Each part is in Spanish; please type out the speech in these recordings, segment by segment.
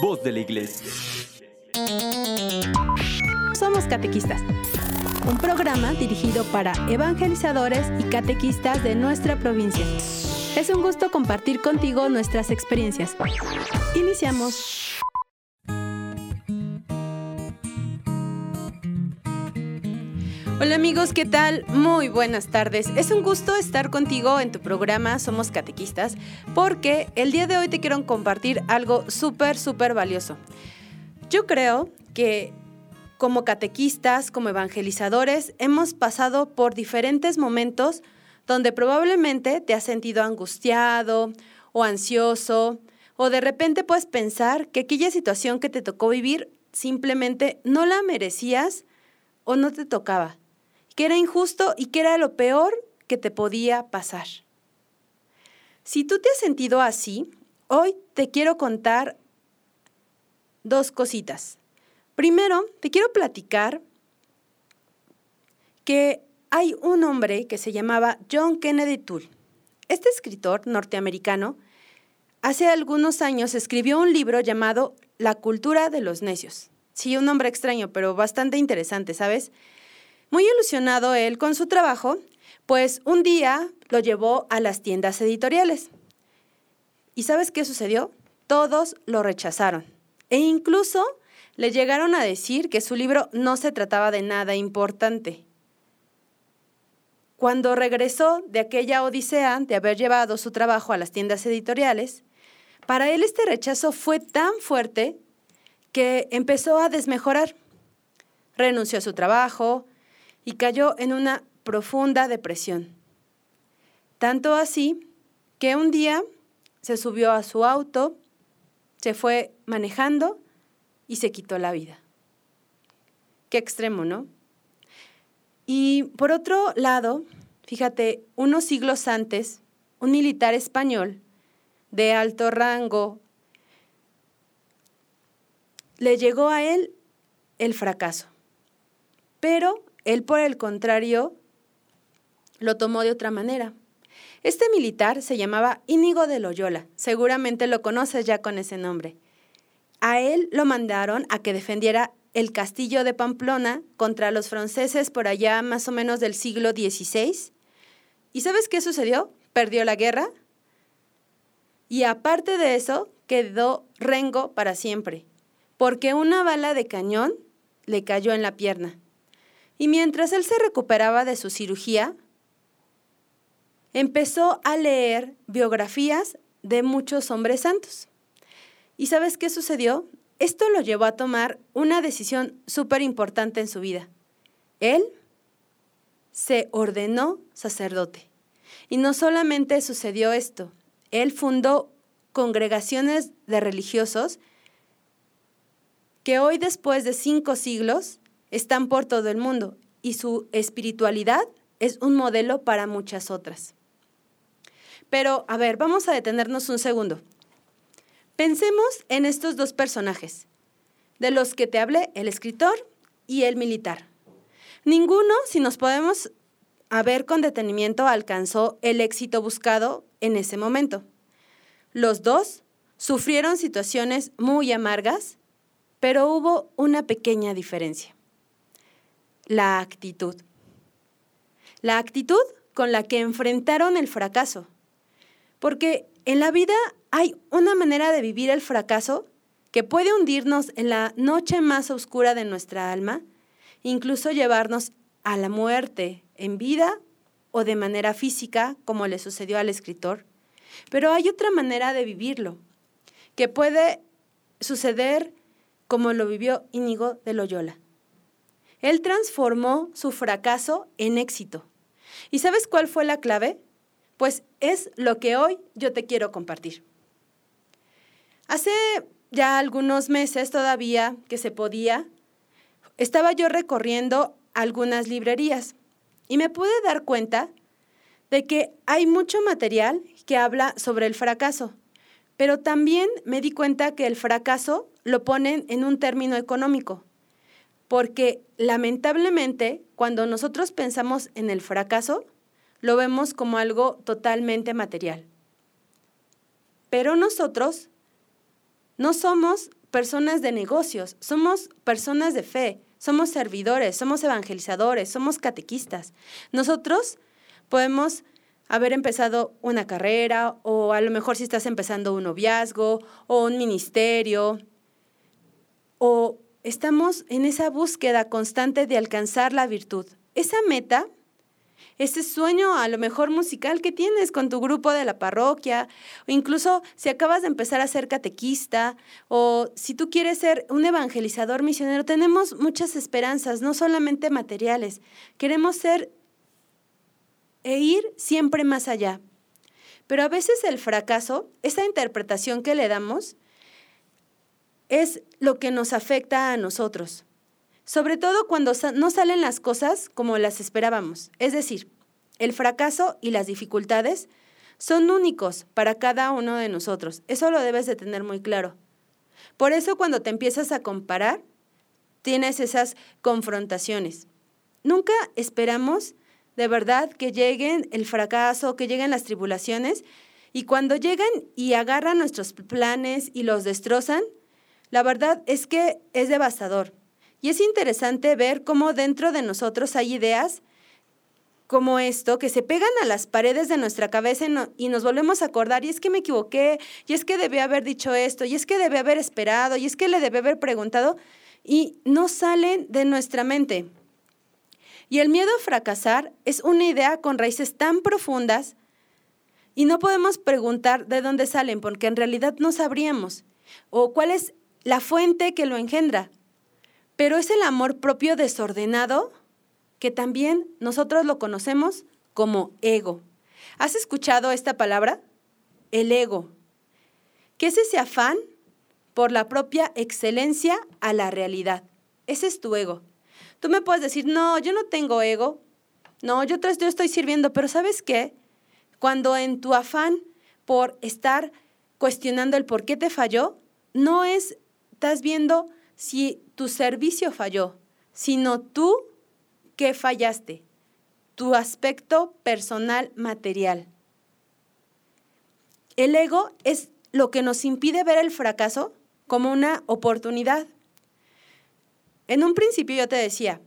voz de la iglesia. Somos Catequistas, un programa dirigido para evangelizadores y catequistas de nuestra provincia. Es un gusto compartir contigo nuestras experiencias. Iniciamos. Hola amigos, ¿qué tal? Muy buenas tardes. Es un gusto estar contigo en tu programa Somos Catequistas porque el día de hoy te quiero compartir algo súper, súper valioso. Yo creo que como catequistas, como evangelizadores, hemos pasado por diferentes momentos donde probablemente te has sentido angustiado o ansioso o de repente puedes pensar que aquella situación que te tocó vivir simplemente no la merecías o no te tocaba que era injusto y que era lo peor que te podía pasar. Si tú te has sentido así, hoy te quiero contar dos cositas. Primero, te quiero platicar que hay un hombre que se llamaba John Kennedy Toole. Este escritor norteamericano hace algunos años escribió un libro llamado La cultura de los necios. Sí, un nombre extraño, pero bastante interesante, ¿sabes? Muy ilusionado él con su trabajo, pues un día lo llevó a las tiendas editoriales. ¿Y sabes qué sucedió? Todos lo rechazaron. E incluso le llegaron a decir que su libro no se trataba de nada importante. Cuando regresó de aquella odisea de haber llevado su trabajo a las tiendas editoriales, para él este rechazo fue tan fuerte que empezó a desmejorar. Renunció a su trabajo, y cayó en una profunda depresión. Tanto así que un día se subió a su auto, se fue manejando y se quitó la vida. Qué extremo, ¿no? Y por otro lado, fíjate, unos siglos antes, un militar español de alto rango le llegó a él el fracaso. Pero él, por el contrario, lo tomó de otra manera. Este militar se llamaba Íñigo de Loyola, seguramente lo conoces ya con ese nombre. A él lo mandaron a que defendiera el castillo de Pamplona contra los franceses por allá más o menos del siglo XVI. ¿Y sabes qué sucedió? Perdió la guerra. Y aparte de eso, quedó rengo para siempre, porque una bala de cañón le cayó en la pierna. Y mientras él se recuperaba de su cirugía, empezó a leer biografías de muchos hombres santos. ¿Y sabes qué sucedió? Esto lo llevó a tomar una decisión súper importante en su vida. Él se ordenó sacerdote. Y no solamente sucedió esto, él fundó congregaciones de religiosos que hoy, después de cinco siglos, están por todo el mundo y su espiritualidad es un modelo para muchas otras. Pero, a ver, vamos a detenernos un segundo. Pensemos en estos dos personajes, de los que te hablé, el escritor y el militar. Ninguno, si nos podemos a ver con detenimiento, alcanzó el éxito buscado en ese momento. Los dos sufrieron situaciones muy amargas, pero hubo una pequeña diferencia la actitud. La actitud con la que enfrentaron el fracaso. Porque en la vida hay una manera de vivir el fracaso que puede hundirnos en la noche más oscura de nuestra alma, incluso llevarnos a la muerte en vida o de manera física, como le sucedió al escritor. Pero hay otra manera de vivirlo, que puede suceder como lo vivió Íñigo de Loyola. Él transformó su fracaso en éxito. ¿Y sabes cuál fue la clave? Pues es lo que hoy yo te quiero compartir. Hace ya algunos meses todavía que se podía, estaba yo recorriendo algunas librerías y me pude dar cuenta de que hay mucho material que habla sobre el fracaso, pero también me di cuenta que el fracaso lo ponen en un término económico porque lamentablemente cuando nosotros pensamos en el fracaso, lo vemos como algo totalmente material. Pero nosotros no somos personas de negocios, somos personas de fe, somos servidores, somos evangelizadores, somos catequistas. Nosotros podemos haber empezado una carrera o a lo mejor si estás empezando un noviazgo o un ministerio o estamos en esa búsqueda constante de alcanzar la virtud. Esa meta ese sueño a lo mejor musical que tienes con tu grupo de la parroquia, o incluso si acabas de empezar a ser catequista, o si tú quieres ser un evangelizador misionero, tenemos muchas esperanzas, no solamente materiales. Queremos ser e ir siempre más allá. Pero a veces el fracaso, esa interpretación que le damos, es lo que nos afecta a nosotros sobre todo cuando no salen las cosas como las esperábamos. Es decir, el fracaso y las dificultades son únicos para cada uno de nosotros. Eso lo debes de tener muy claro. Por eso cuando te empiezas a comparar, tienes esas confrontaciones. Nunca esperamos de verdad que lleguen el fracaso, que lleguen las tribulaciones, y cuando llegan y agarran nuestros planes y los destrozan, la verdad es que es devastador. Y es interesante ver cómo dentro de nosotros hay ideas como esto que se pegan a las paredes de nuestra cabeza y, nos volvemos a acordar, y es que me equivoqué, y es que debí haber dicho esto, y es que debí haber esperado, y es que le debí haber preguntado, y no salen de nuestra mente. Y el miedo a fracasar es una idea con raíces tan profundas y no podemos preguntar de dónde salen porque en realidad no sabríamos o cuál es la fuente que lo engendra pero es el amor propio desordenado que también nosotros lo conocemos como ego. ¿Has escuchado esta palabra? El ego. ¿Qué es ese afán por la propia excelencia a la realidad? Ese es tu ego. Tú me puedes decir, no, yo no tengo ego. No, yo, yo estoy sirviendo, pero ¿sabes qué? Cuando en tu afán por estar cuestionando el por qué te falló, no es, estás viendo si tu servicio falló, sino tú que fallaste, tu aspecto personal material. El ego es lo que nos impide ver el fracaso como una oportunidad. En un principio yo te decía,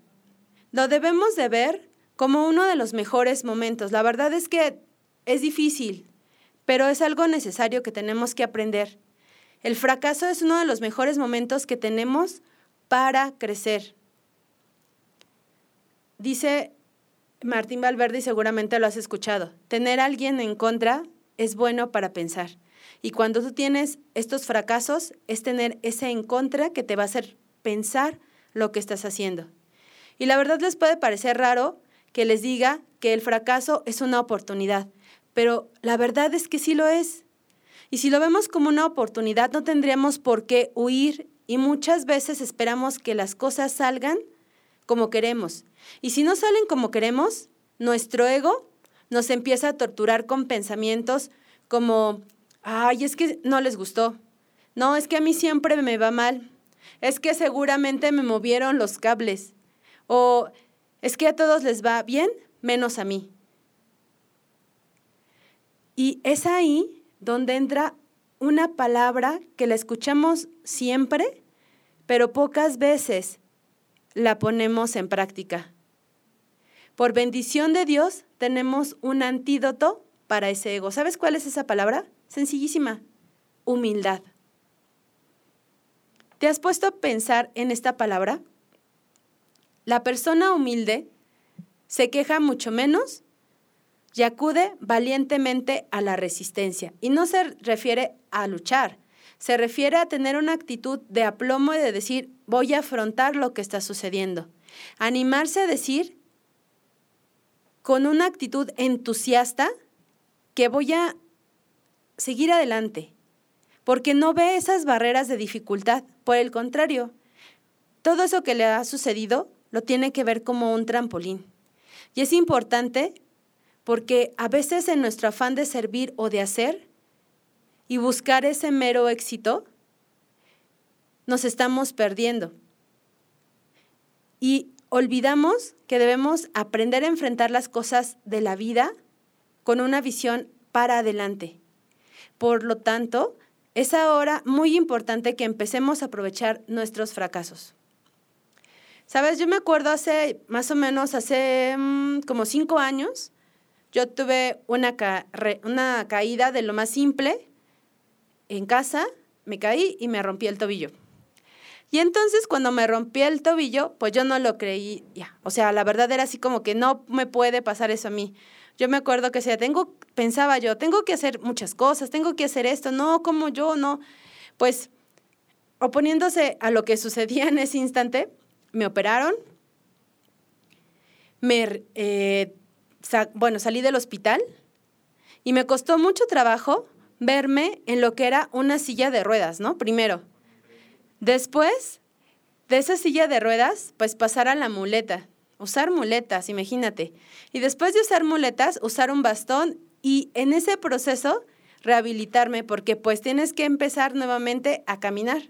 lo debemos de ver como uno de los mejores momentos. La verdad es que es difícil, pero es algo necesario que tenemos que aprender. El fracaso es uno de los mejores momentos que tenemos para crecer. Dice Martín Valverde y seguramente lo has escuchado, tener a alguien en contra es bueno para pensar. Y cuando tú tienes estos fracasos, es tener ese en contra que te va a hacer pensar lo que estás haciendo. Y la verdad les puede parecer raro que les diga que el fracaso es una oportunidad, pero la verdad es que sí lo es. Y si lo vemos como una oportunidad, no tendríamos por qué huir y muchas veces esperamos que las cosas salgan como queremos. Y si no salen como queremos, nuestro ego nos empieza a torturar con pensamientos como, ay, es que no les gustó. No, es que a mí siempre me va mal. Es que seguramente me movieron los cables. O es que a todos les va bien, menos a mí. Y es ahí donde entra una palabra que la escuchamos siempre, pero pocas veces la ponemos en práctica. Por bendición de Dios tenemos un antídoto para ese ego. ¿Sabes cuál es esa palabra? Sencillísima, humildad. ¿Te has puesto a pensar en esta palabra? La persona humilde se queja mucho menos y acude valientemente a la resistencia. Y no se refiere a luchar, se refiere a tener una actitud de aplomo y de decir, voy a afrontar lo que está sucediendo. Animarse a decir con una actitud entusiasta que voy a seguir adelante, porque no ve esas barreras de dificultad. Por el contrario, todo eso que le ha sucedido lo tiene que ver como un trampolín. Y es importante porque a veces en nuestro afán de servir o de hacer y buscar ese mero éxito, nos estamos perdiendo. Y olvidamos que debemos aprender a enfrentar las cosas de la vida con una visión para adelante. Por lo tanto, es ahora muy importante que empecemos a aprovechar nuestros fracasos. Sabes, yo me acuerdo hace más o menos, hace mm, como cinco años, yo tuve una, una caída de lo más simple en casa, me caí y me rompí el tobillo. Y entonces cuando me rompí el tobillo, pues yo no lo creí ya. O sea, la verdad era así como que no me puede pasar eso a mí. Yo me acuerdo que sea, tengo, pensaba yo, tengo que hacer muchas cosas, tengo que hacer esto, no, como yo, no. Pues oponiéndose a lo que sucedía en ese instante, me operaron, me, eh, bueno, salí del hospital y me costó mucho trabajo verme en lo que era una silla de ruedas, ¿no? Primero. Después de esa silla de ruedas, pues pasar a la muleta, usar muletas, imagínate. Y después de usar muletas, usar un bastón y en ese proceso rehabilitarme porque pues tienes que empezar nuevamente a caminar.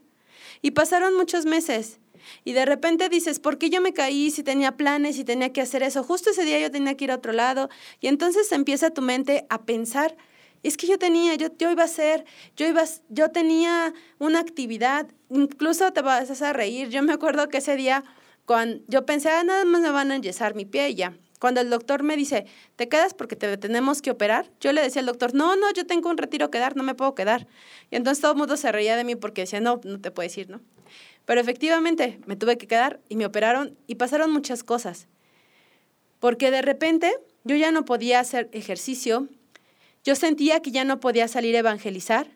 Y pasaron muchos meses y de repente dices, ¿por qué yo me caí si tenía planes y tenía que hacer eso? Justo ese día yo tenía que ir a otro lado. Y entonces empieza tu mente a pensar, es que yo tenía, yo, yo iba a hacer, yo, iba, yo tenía una actividad, incluso te vas a reír. Yo me acuerdo que ese día, cuando yo pensé, ah, nada más me van a enyesar mi pie y ya. Cuando el doctor me dice, ¿te quedas porque te tenemos que operar? Yo le decía al doctor, no, no, yo tengo un retiro que dar, no me puedo quedar. Y entonces todo el mundo se reía de mí porque decía, no, no te puedes ir, ¿no? Pero efectivamente me tuve que quedar y me operaron y pasaron muchas cosas. Porque de repente yo ya no podía hacer ejercicio, yo sentía que ya no podía salir a evangelizar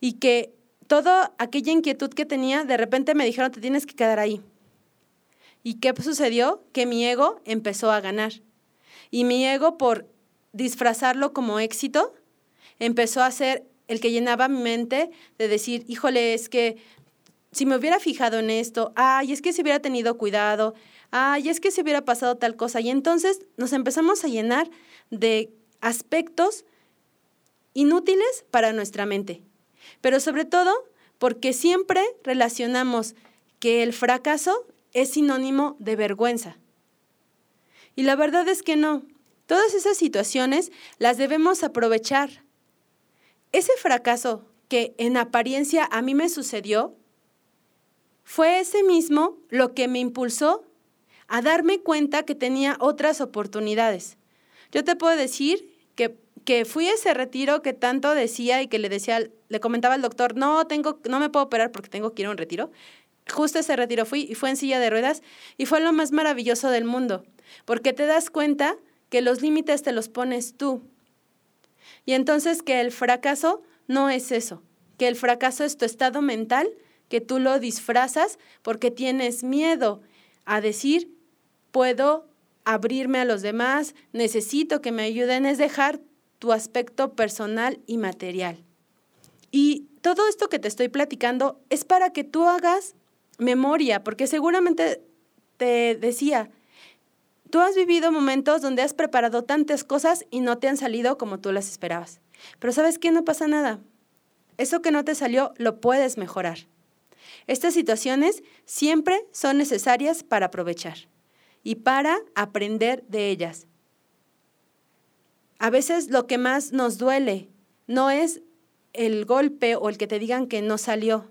y que toda aquella inquietud que tenía, de repente me dijeron, te tienes que quedar ahí. ¿Y qué sucedió? Que mi ego empezó a ganar. Y mi ego, por disfrazarlo como éxito, empezó a ser el que llenaba mi mente de decir, híjole, es que si me hubiera fijado en esto, ay, es que si hubiera tenido cuidado, ay, es que si hubiera pasado tal cosa. Y entonces nos empezamos a llenar de aspectos inútiles para nuestra mente. Pero sobre todo porque siempre relacionamos que el fracaso es sinónimo de vergüenza. Y la verdad es que no. Todas esas situaciones las debemos aprovechar. Ese fracaso que en apariencia a mí me sucedió, fue ese mismo lo que me impulsó a darme cuenta que tenía otras oportunidades. Yo te puedo decir que, que fui a ese retiro que tanto decía y que le decía, le comentaba al doctor, no tengo, no me puedo operar porque tengo que ir a un retiro. Justo ese retiro fui y fue en silla de ruedas y fue lo más maravilloso del mundo, porque te das cuenta que los límites te los pones tú. Y entonces que el fracaso no es eso, que el fracaso es tu estado mental que tú lo disfrazas porque tienes miedo a decir, puedo abrirme a los demás, necesito que me ayuden, es dejar tu aspecto personal y material. Y todo esto que te estoy platicando es para que tú hagas memoria, porque seguramente te decía, tú has vivido momentos donde has preparado tantas cosas y no te han salido como tú las esperabas. Pero sabes qué, no pasa nada. Eso que no te salió lo puedes mejorar. Estas situaciones siempre son necesarias para aprovechar y para aprender de ellas. A veces lo que más nos duele no es el golpe o el que te digan que no salió,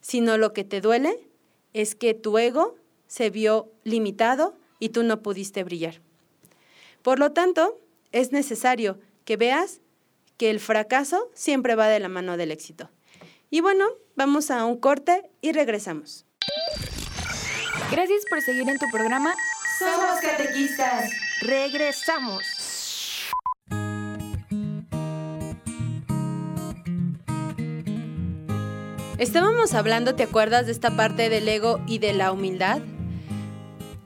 sino lo que te duele es que tu ego se vio limitado y tú no pudiste brillar. Por lo tanto, es necesario que veas que el fracaso siempre va de la mano del éxito. Y bueno, vamos a un corte y regresamos. Gracias por seguir en tu programa. Somos catequistas. Regresamos. Estábamos hablando, ¿te acuerdas de esta parte del ego y de la humildad?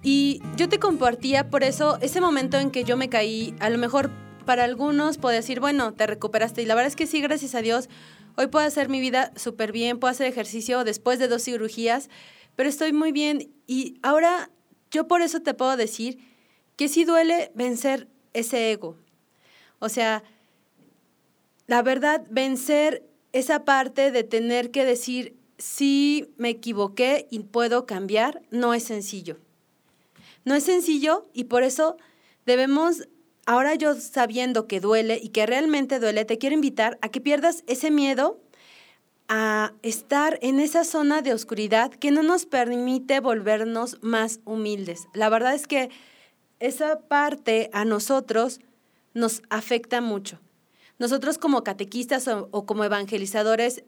Y yo te compartía por eso ese momento en que yo me caí, a lo mejor para algunos puedo decir, bueno, te recuperaste. Y la verdad es que sí, gracias a Dios, Hoy puedo hacer mi vida súper bien, puedo hacer ejercicio después de dos cirugías, pero estoy muy bien y ahora yo por eso te puedo decir que sí duele vencer ese ego. O sea, la verdad, vencer esa parte de tener que decir, sí me equivoqué y puedo cambiar, no es sencillo. No es sencillo y por eso debemos ahora yo sabiendo que duele y que realmente duele, te quiero invitar a que pierdas ese miedo a estar en esa zona de oscuridad que no nos permite volvernos más humildes. La verdad es que esa parte a nosotros nos afecta mucho. Nosotros como catequistas o, o, como evangelizadores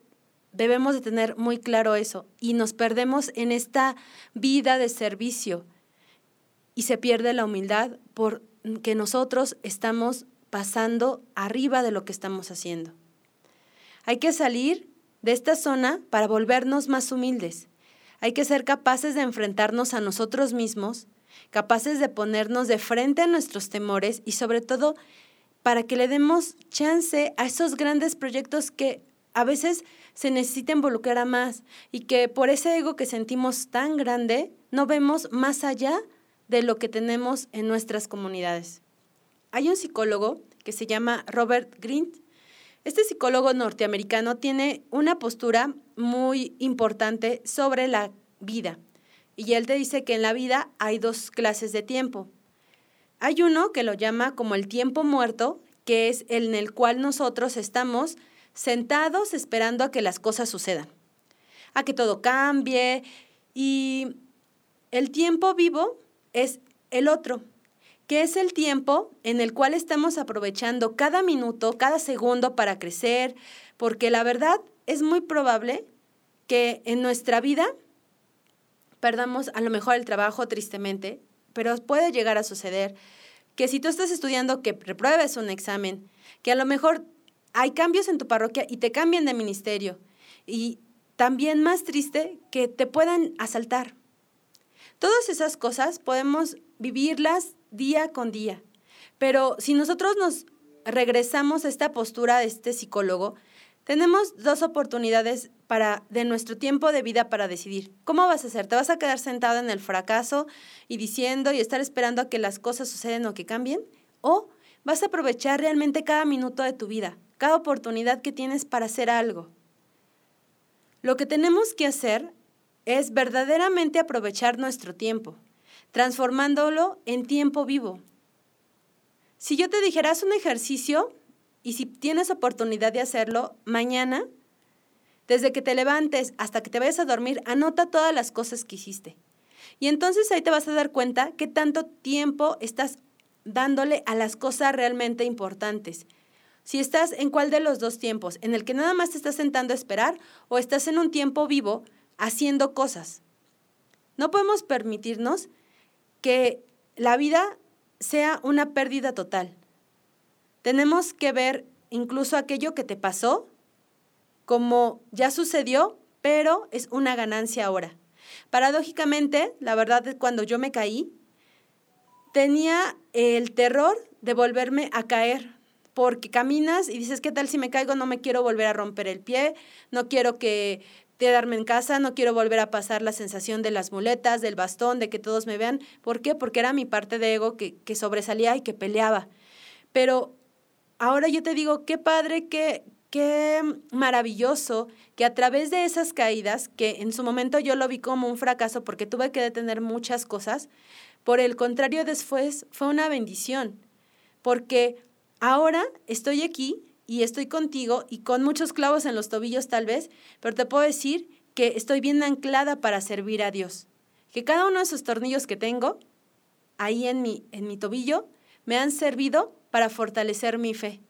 debemos de tener muy claro eso y nos perdemos en esta vida de servicio y se pierde la humildad porque nosotros estamos pasando arriba de lo que estamos haciendo. Hay que salir de esta zona para volvernos más humildes. Hay que ser capaces de enfrentarnos a nosotros mismos, capaces de ponernos de frente a nuestros temores y sobre todo para que le demos chance a esos grandes proyectos que a veces se necesita involucrar a más y que por ese ego que sentimos tan grande no vemos más allá de lo que tenemos en nuestras comunidades. Hay un psicólogo que se llama Robert Greene. Este psicólogo norteamericano tiene una postura muy importante sobre la vida. Y él te dice que en la vida hay dos clases de tiempo. Hay uno que lo llama como el tiempo muerto, que es el en el cual nosotros estamos sentados esperando a que las cosas sucedan, a que todo cambie. Y el tiempo vivo es el otro, que es el tiempo en el cual estamos aprovechando cada minuto, cada segundo para crecer, porque la verdad es muy probable que en nuestra vida perdamos a lo mejor el trabajo tristemente, pero puede llegar a suceder que si tú estás estudiando que repruebes un examen, que a lo mejor hay cambios en tu parroquia y te cambian de ministerio, y también más triste que te puedan asaltar, Todas esas cosas podemos vivirlas día con día, pero si nosotros nos regresamos a esta postura de este psicólogo, tenemos dos oportunidades para de nuestro tiempo de vida para decidir. ¿Cómo vas a hacer? ¿Te vas a quedar sentado en el fracaso y diciendo y estar esperando a que las cosas suceden o que cambien? ¿O vas a aprovechar realmente cada minuto de tu vida, cada oportunidad que tienes para hacer algo? Lo que tenemos que hacer es verdaderamente aprovechar nuestro tiempo, transformándolo en tiempo vivo. Si yo te dijera, haz un ejercicio y si tienes oportunidad de hacerlo, mañana, desde que te levantes hasta que te vayas a dormir, anota todas las cosas que hiciste. Y entonces ahí te vas a dar cuenta qué tanto tiempo estás dándole a las cosas realmente importantes. Si estás en cuál de los dos tiempos, en el que nada más te estás sentando a esperar o estás en un tiempo vivo haciendo cosas. No podemos permitirnos que la vida sea una pérdida total. Tenemos que ver incluso aquello que te pasó como ya sucedió, pero es una ganancia ahora. Paradójicamente, la verdad es cuando yo me caí, tenía el terror de volverme a caer, porque caminas y dices, ¿qué tal si me caigo? No me quiero volver a romper el pie, no quiero que quedarme en casa, no quiero volver a pasar la sensación de las muletas, del bastón, de que todos me vean. ¿Por qué? Porque era mi parte de ego que, que sobresalía y que peleaba. Pero ahora yo te digo, qué padre, qué, qué maravilloso que a través de esas caídas, que en su momento yo lo vi como un fracaso porque tuve que detener muchas cosas, por el contrario después fue una bendición, porque ahora estoy aquí y estoy contigo y con muchos clavos en los tobillos tal vez, pero te puedo decir que estoy bien anclada para servir a Dios. Que cada uno de esos tornillos que tengo ahí en mi, en mi tobillo me han servido para fortalecer mi fe.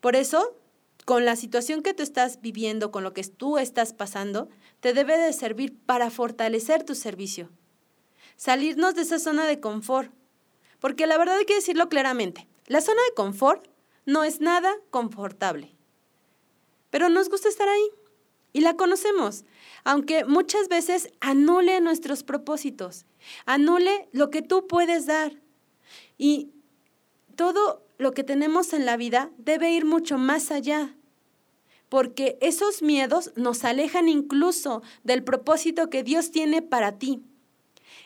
Por eso, con la situación que tú estás viviendo, con lo que tú estás pasando, te debe de servir para fortalecer tu servicio. Salirnos de esa zona de confort. Porque la verdad hay que decirlo claramente. La zona de confort no es nada confortable. Pero nos gusta estar ahí y la conocemos, aunque muchas veces anule nuestros propósitos, anule lo que tú puedes dar. Y todo lo que tenemos en la vida debe ir mucho más allá, porque esos miedos nos alejan incluso del propósito que Dios tiene para ti.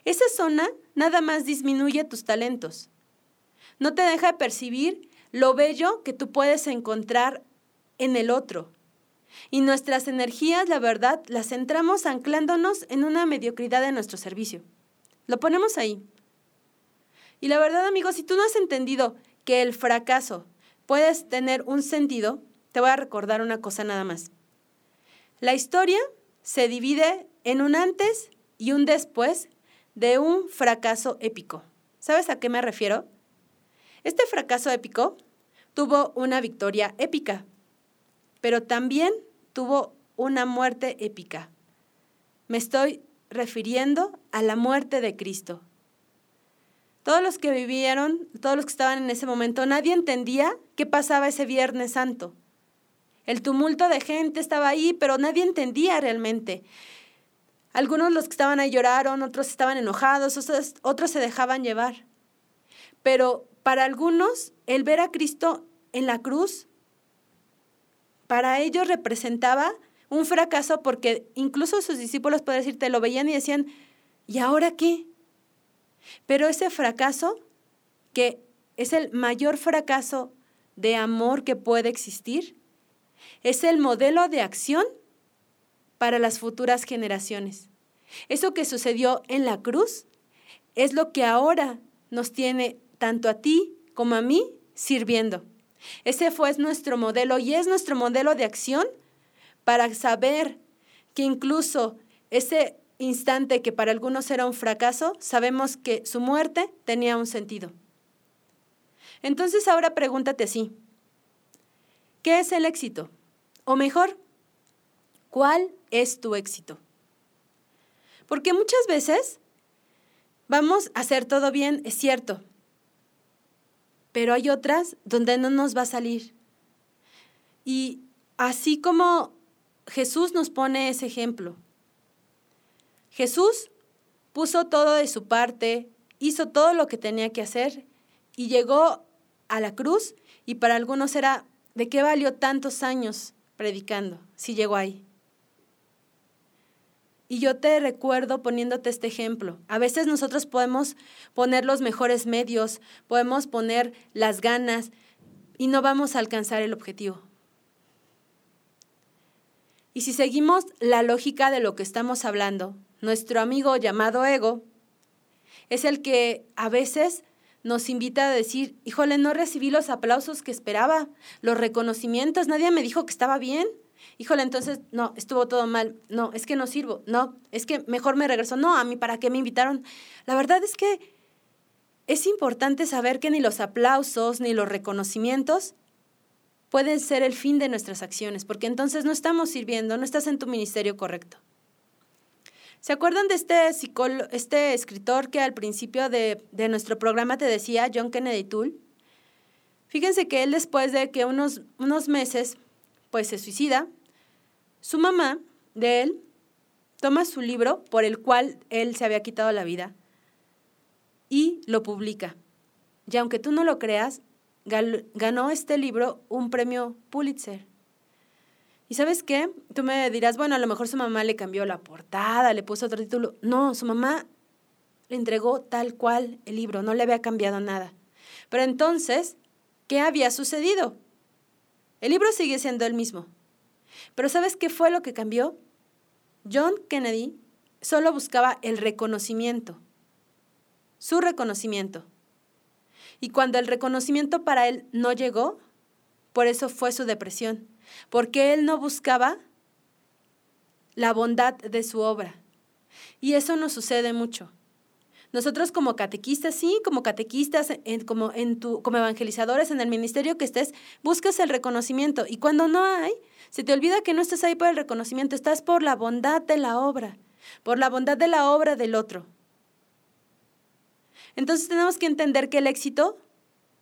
Esa zona nada más disminuye tus talentos. No te deja percibir lo bello que tú puedes encontrar en el otro. Y nuestras energías, la verdad, las centramos anclándonos en una mediocridad de nuestro servicio. Lo ponemos ahí. Y la verdad, amigos, si tú no has entendido que el fracaso puedes tener un sentido, te voy a recordar una cosa nada más. La historia se divide en un antes y un después de un fracaso épico. ¿Sabes a qué me refiero? Este fracaso épico tuvo una victoria épica, pero también tuvo una muerte épica. Me estoy refiriendo a la muerte de Cristo. Todos los que vivieron, todos los que estaban en ese momento, nadie entendía qué pasaba ese Viernes Santo. El tumulto de gente estaba ahí, pero nadie entendía realmente. Algunos los que estaban ahí lloraron, otros estaban enojados, otros, otros se dejaban llevar. Pero para algunos, el ver a Cristo en la cruz, para ellos representaba un fracaso porque incluso sus discípulos, pueden decirte, lo veían y decían, ¿y ahora qué? Pero ese fracaso, que es el mayor fracaso de amor que puede existir, es el modelo de acción para las futuras generaciones. Eso que sucedió en la cruz es lo que ahora nos tiene tanto a ti como a mí sirviendo. Ese fue nuestro modelo y es nuestro modelo de acción para saber que incluso ese instante que para algunos era un fracaso, sabemos que su muerte tenía un sentido. Entonces ahora pregúntate así, ¿qué es el éxito? O mejor, ¿cuál es tu éxito? Porque muchas veces vamos a hacer todo bien, es cierto, pero hay otras donde no nos va a salir. Y así como Jesús nos pone ese ejemplo, Jesús puso todo de su parte, hizo todo lo que tenía que hacer y llegó a la cruz y para algunos era, ¿de qué valió tantos años predicando si llegó ahí? Y yo te recuerdo poniéndote este ejemplo. A veces nosotros podemos poner los mejores medios, podemos poner las ganas y no vamos a alcanzar el objetivo. Y si seguimos la lógica de lo que estamos hablando, nuestro amigo llamado ego, es el que a veces nos invita a decir, híjole, no recibí los aplausos que esperaba, los reconocimientos, nadie me dijo que estaba bien. Híjole, entonces, no, estuvo todo mal. No, es que no sirvo. No, es que mejor me regreso. No, a mí, ¿para qué me invitaron? La verdad es que es importante saber que ni los aplausos ni los reconocimientos pueden ser el fin de nuestras acciones, porque entonces no estamos sirviendo, no estás en tu ministerio correcto. ¿Se acuerdan de este, este escritor que al principio de, de, nuestro programa te decía, John Kennedy Toole? Fíjense que él después de que unos, unos meses, pues se suicida, su mamá de él toma su libro por el cual él se había quitado la vida y lo publica. Y aunque tú no lo creas, ganó este libro un premio Pulitzer. ¿Y sabes qué? Tú me dirás, bueno, a lo mejor su mamá le cambió la portada, le puso otro título. No, su mamá le entregó tal cual el libro, no le había cambiado nada. Pero entonces, ¿qué había sucedido? El libro sigue siendo el mismo. Pero ¿sabes qué fue lo que cambió? John Kennedy solo buscaba el reconocimiento, su reconocimiento. Y cuando el reconocimiento para él no llegó, por eso fue su depresión porque él no buscaba la bondad de su obra. Y eso nos sucede mucho. Nosotros como catequistas, sí, como catequistas, como, en tu, como evangelizadores en el ministerio que estés, buscas el reconocimiento. Y cuando no hay, se te olvida que no estás ahí por el reconocimiento, estás por la bondad de la obra, por la bondad de la obra del otro. Entonces tenemos que entender que el éxito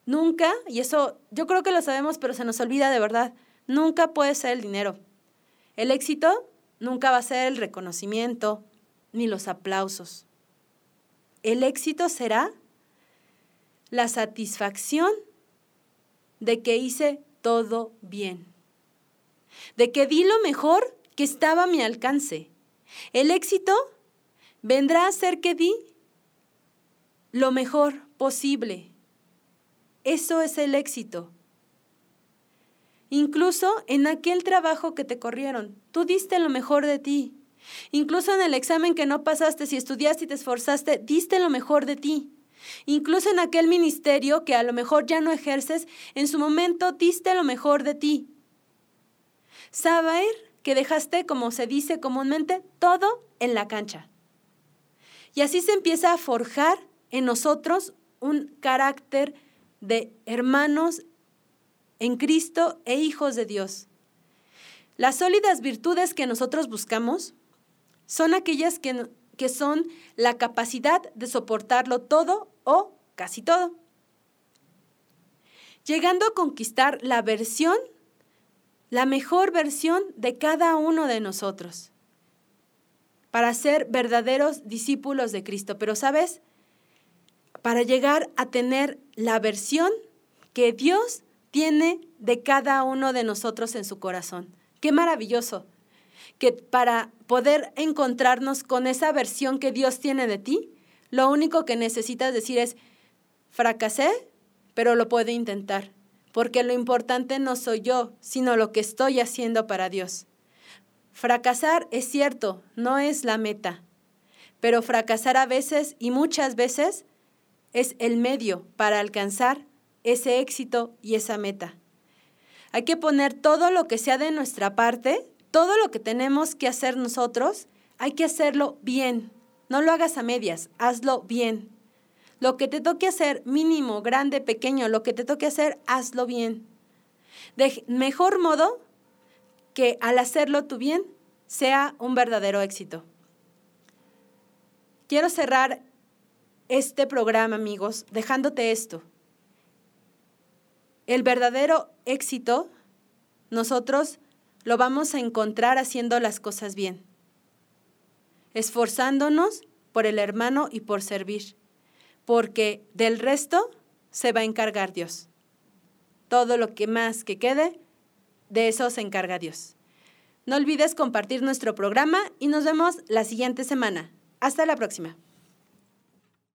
nunca, y eso yo creo que lo sabemos, pero se nos olvida de verdad, nunca puede ser el dinero. El éxito nunca va a ser el reconocimiento ni los aplausos. El éxito será la satisfacción de que hice todo bien, de que di lo mejor que estaba a mi alcance. El éxito vendrá a ser que di lo mejor posible. Eso es el éxito. Incluso en aquel trabajo que te corrieron, tú diste lo mejor de ti. Incluso en el examen que no pasaste, si estudiaste y te esforzaste, diste lo mejor de ti. Incluso en aquel ministerio que a lo mejor ya no ejerces, en su momento diste lo mejor de ti. Saber que dejaste, como se dice comúnmente, todo en la cancha. Y así se empieza a forjar en nosotros un carácter de hermanos en Cristo e hijos de Dios. Las sólidas virtudes que nosotros buscamos son aquellas que, que son la capacidad de soportarlo todo o casi todo, llegando a conquistar la versión, la mejor versión de cada uno de nosotros, para ser verdaderos discípulos de Cristo. Pero sabes, para llegar a tener la versión que Dios tiene de cada uno de nosotros en su corazón. Qué maravilloso que para poder encontrarnos con esa versión que Dios tiene de ti, lo único que necesitas decir es, fracasé, pero lo puedo intentar, porque lo importante no soy yo, sino lo que estoy haciendo para Dios. Fracasar es cierto, no es la meta, pero fracasar a veces y muchas veces es el medio para alcanzar ese éxito y esa meta. Hay que poner todo lo que sea de nuestra parte, todo lo que tenemos que hacer nosotros, hay que hacerlo bien. No lo hagas a medias, hazlo bien. Lo que te toque hacer, mínimo, grande, pequeño, lo que te toque hacer, hazlo bien. De mejor modo que al hacerlo tú bien sea un verdadero éxito. Quiero cerrar este programa, amigos, dejándote esto. El verdadero éxito, nosotros lo vamos a encontrar haciendo las cosas bien, esforzándonos por el hermano y por servir, porque del resto se va a encargar Dios. Todo lo que más que quede, de eso se encarga Dios. No olvides compartir nuestro programa y nos vemos la siguiente semana. Hasta la próxima.